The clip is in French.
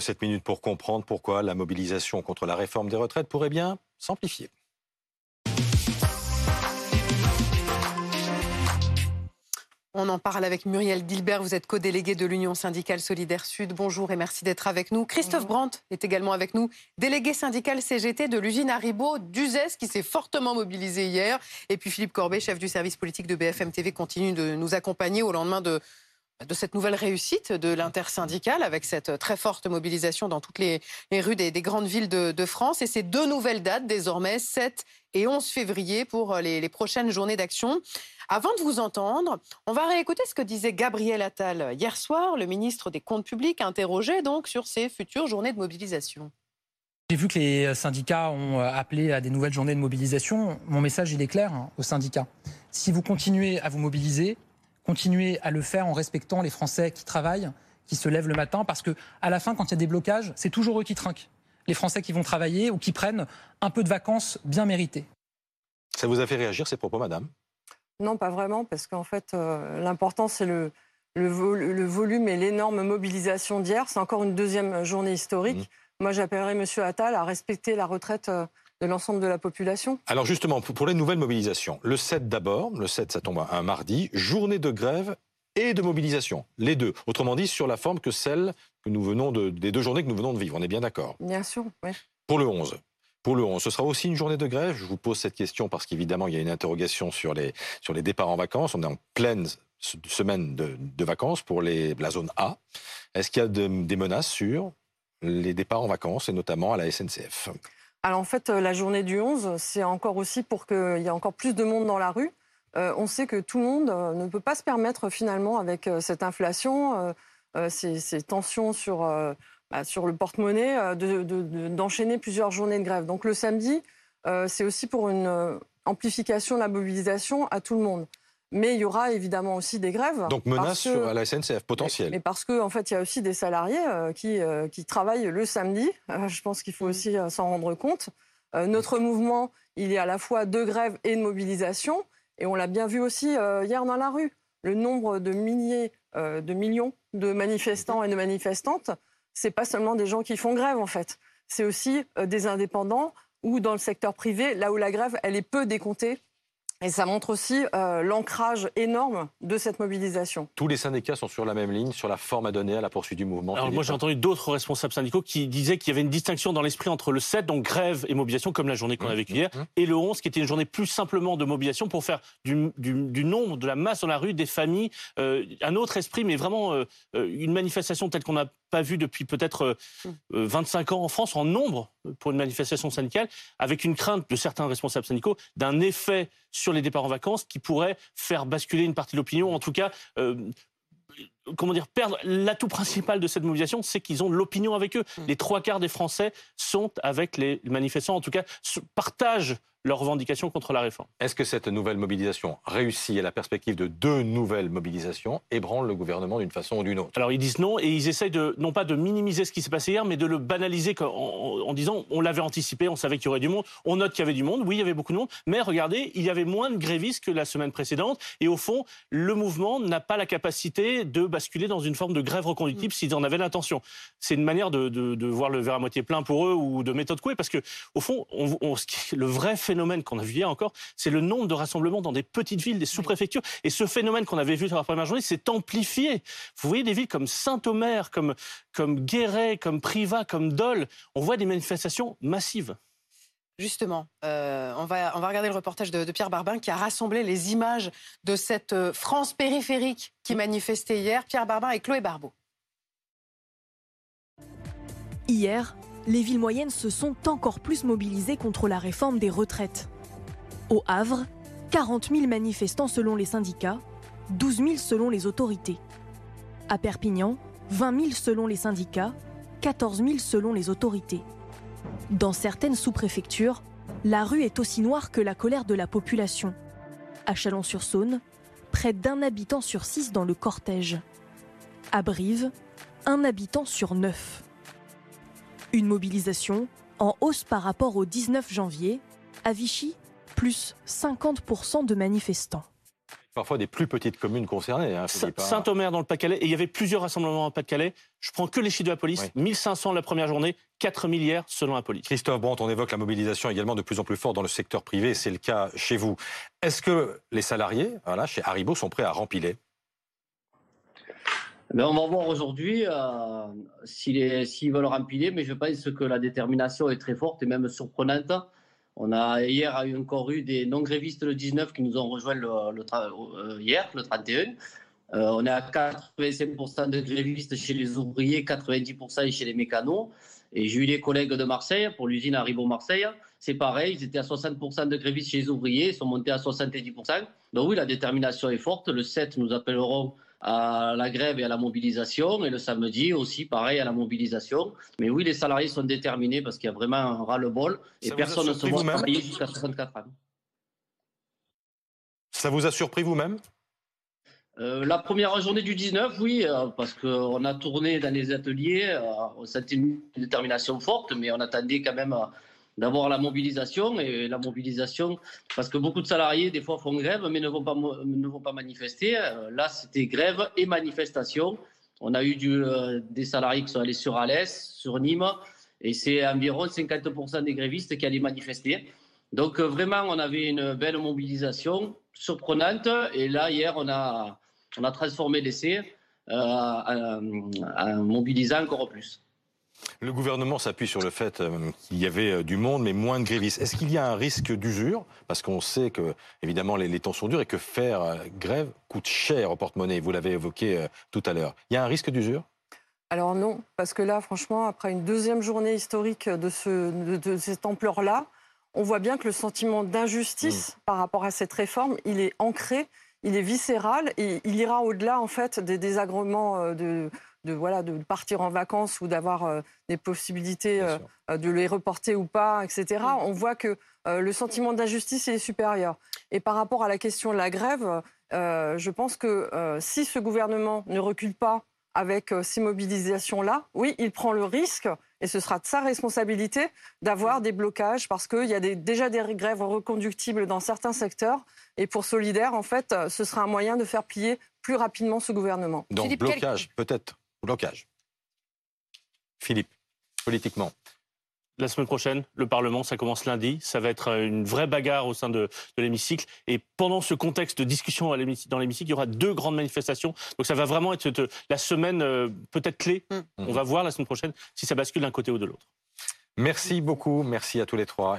7 minutes pour comprendre pourquoi la mobilisation contre la réforme des retraites pourrait bien s'amplifier. On en parle avec Muriel Gilbert, vous êtes co-déléguée de l'Union syndicale solidaire Sud. Bonjour et merci d'être avec nous. Christophe Brandt est également avec nous, délégué syndical CGT de l'usine Haribo d'Uzès qui s'est fortement mobilisé hier. Et puis Philippe Corbet, chef du service politique de BFM TV, continue de nous accompagner au lendemain de de cette nouvelle réussite de l'intersyndicale avec cette très forte mobilisation dans toutes les, rues des, grandes villes de, France. Et ces deux nouvelles dates désormais, 7 et 11 février pour les, prochaines journées d'action. Avant de vous entendre, on va réécouter ce que disait Gabriel Attal hier soir, le ministre des Comptes publics, interrogé donc sur ces futures journées de mobilisation. J'ai vu que les syndicats ont appelé à des nouvelles journées de mobilisation. Mon message, il est clair hein, aux syndicats. Si vous continuez à vous mobiliser, continuer à le faire en respectant les Français qui travaillent, qui se lèvent le matin, parce que à la fin, quand il y a des blocages, c'est toujours eux qui trinquent. Les Français qui vont travailler ou qui prennent un peu de vacances bien méritées. Ça vous a fait réagir ces propos, madame? Non, pas vraiment, parce qu'en fait, euh, l'important, c'est le, le, volume et l'énorme mobilisation d'hier. C'est encore une deuxième journée historique. Mmh. Moi, j'appellerais M. Attal à respecter la retraite. De l'ensemble de la population Alors justement, pour les nouvelles mobilisations, le 7 d'abord, le 7 ça tombe un mardi, journée de grève et de mobilisation, les deux. Autrement dit, sur la forme que celle que nous venons de, des deux journées que nous venons de vivre. On est bien d'accord Bien sûr, oui. Pour le 11. Pour le 11, ce sera aussi une journée de grève? Je vous pose cette question parce qu'évidemment, il y a une interrogation sur les, sur les départs en vacances. On est en pleine semaine de, vacances pour les, la zone A. Est-ce qu'il y a des menaces sur les départs en vacances et notamment à la SNCF alors en fait, euh, la journée du 11, c'est encore aussi pour qu'il y ait encore plus de monde dans la rue. Euh, on sait que tout le monde euh, ne peut pas se permettre finalement avec cette inflation, ces, tensions sur, bah, sur le porte-monnaie, d'enchaîner plusieurs journées de grève. Donc le samedi, c'est aussi pour une amplification de la mobilisation à tout le monde. Mais il y aura évidemment aussi des grèves. Donc menace à la SNCF potentielle. Mais parce qu'en en fait, il y a aussi des salariés euh, qui, euh, qui travaillent le samedi. Euh, je pense qu'il faut mm. aussi s'en rendre compte. notre mouvement, il y a à la fois de grève et de mobilisation. Et on l'a bien vu aussi hier dans la rue. Le nombre de milliers, de millions de manifestants et de manifestantes, c'est pas seulement des gens qui font grève en fait. C'est aussi des indépendants ou dans le secteur privé, là où la grève, elle est peu décomptée et ça montre aussi euh, l'ancrage énorme de cette mobilisation. Tous les syndicats sont sur la même ligne, sur la forme à donner à la poursuite du mouvement. Alors moi j'ai entendu d'autres responsables syndicaux qui disaient qu'il y avait une distinction dans l'esprit entre le 7, donc grève et mobilisation, comme la journée qu'on a vécue hier, mmh, mmh. et le 11, qui était une journée plus simplement de mobilisation pour faire du, nombre, de la masse dans la rue, des familles, euh, un autre esprit, mais vraiment euh, une manifestation telle qu'on n'a pas vu depuis peut-être 25 ans en France en nombre pour une manifestation syndicale, avec une crainte de certains responsables syndicaux d'un effet sur les départs en vacances qui pourrait faire basculer une partie de l'opinion, en tout cas euh, comment dire, perdre l'atout principal de cette mobilisation, c'est qu'ils ont l'opinion avec eux. Mm. Les trois quarts des Français sont avec les manifestants, en tout cas, partagent leurs revendications contre la réforme. Est-ce que cette nouvelle mobilisation réussit à la perspective de deux nouvelles mobilisations ébranle le gouvernement d'une façon ou d'une autre? Alors ils disent non et ils essayent de, non pas de minimiser ce qui s'est passé hier, mais de le banaliser en, en disant on l'avait anticipé, on savait qu'il y aurait du monde, on note qu'il y avait du monde, oui il y avait beaucoup de monde, mais regardez, il y avait moins de grévistes que la semaine précédente et au fond, le mouvement n'a pas la capacité de basculer dans une forme de grève reconductible s'ils en avaient l'intention. C'est une manière de, de, voir le verre à moitié plein pour eux ou de méthode couée parce que au fond, on, on, le vrai fait phénomène qu'on a vu hier encore, c'est le nombre de rassemblements dans des petites villes, des sous-préfectures. Et ce phénomène qu'on avait vu dans la première journée s'est amplifié. Vous voyez des villes comme Saint-Omer, comme, comme Guéret, comme Privas, comme Dole. On voit des manifestations massives. Justement, euh, on, va, on va regarder le reportage de, de, Pierre Barbin qui a rassemblé les images de cette euh, France périphérique qui manifestait hier. Pierre Barbin et Chloé Barbeau. Hier, les villes moyennes se sont encore plus mobilisées contre la réforme des retraites. Au Havre, 40 000 manifestants selon les syndicats, 12 000 selon les autorités. À Perpignan, 20 000 selon les syndicats, 14 000 selon les autorités. Dans certaines sous-préfectures, la rue est aussi noire que la colère de la population. À Chalon-sur-Saône, près d'un habitant sur six dans le cortège. À Brive, un habitant sur neuf. Une mobilisation en hausse par rapport au 19 janvier. À Vichy, plus 50% de manifestants. parfois des plus petites communes concernées. Hein, hein. Saint-Omer dans le Pas-de-Calais, et il y avait plusieurs rassemblements en Pas-de-Calais. Je prends que les chiffres de la police, 1500 la première journée, 4000 hier selon la police. Christophe Brandt, on évoque la mobilisation également de plus en plus forte dans le secteur privé, c'est le cas chez vous. Est-ce que les salariés, voilà, chez Haribo, sont prêts à rempiler ben, on va voir aujourd'hui euh, s'ils veulent rempiler, mais je pense que la détermination est très forte et même surprenante. On a hier encore eu des non-grévistes le 19 qui nous ont rejoints le, euh, hier, le 31. Euh, on est à 85% de grévistes chez les ouvriers, 90% chez les mécanos. Et j'ai eu des collègues de Marseille, pour l'usine Haribo Marseille, c'est pareil, ils étaient à 60% de grévistes chez les ouvriers, ils sont montés à 70%. Donc oui, la détermination est forte. Le 7, nous appellerons à la grève et à la mobilisation. Et le samedi aussi, pareil, à la mobilisation. Mais oui, les salariés sont déterminés parce qu'il y a vraiment un ras-le-bol et personne ne se voit travailler jusqu'à 64 ans. Ça vous a surpris vous-même? Euh, la première journée du 19, oui, euh, parce qu'on a tourné dans les ateliers, euh, on sentait une détermination forte, mais on attendait quand même d'avoir la mobilisation et la mobilisation parce que beaucoup de salariés des fois font grève mais ne vont pas ne vont pas manifester. Là c'était grève et manifestation. On a eu du, des salariés qui sont allés sur Alès sur Nîmes et c'est environ 50% des grévistes qui allaient manifester. Donc vraiment on avait une belle mobilisation surprenante. Et là hier on a on a transformé l'essai euh, en, mobilisant encore plus. Le gouvernement s'appuie sur le fait euh, qu'il y avait euh, du monde, mais moins de grévistes. Est-ce qu'il y a un risque d'usure? Parce qu'on sait que, évidemment, les, temps sont durs et que faire grève coûte cher au porte-monnaie. Vous l'avez évoqué tout à l'heure. Il y a un risque d'usure? Alors non, parce que là, franchement, après une deuxième journée historique de, ce, de, cette ampleur-là, on voit bien que le sentiment d'injustice mmh. par rapport à cette réforme, il est ancré il est viscéral et il ira au-delà en fait des désagréments euh, de, de, voilà, de partir en vacances ou d'avoir euh, des possibilités euh, de les reporter ou pas, etc. On voit que le sentiment d'injustice est supérieur. Et par rapport à la question de la grève, je pense que si ce gouvernement ne recule pas avec ces mobilisations-là, oui, il prend le risque, et ce sera de sa responsabilité, d'avoir des blocages, parce qu'il y a déjà des grèves reconductibles dans certains secteurs, et pour Solidaire, en fait, euh, ce sera un moyen de faire plier plus rapidement ce gouvernement. Donc blocage, peut-être. Blocage. Philippe, politiquement. La semaine prochaine, le Parlement, ça commence lundi. Ça va être une vraie bagarre au sein de, l'hémicycle. Et pendant ce contexte de discussion dans l'hémicycle, il y aura deux grandes manifestations. Donc ça va vraiment être la semaine euh, peut-être clé. Mm. On va voir la semaine prochaine si ça bascule d'un côté ou de l'autre. Merci beaucoup. Merci à tous les trois.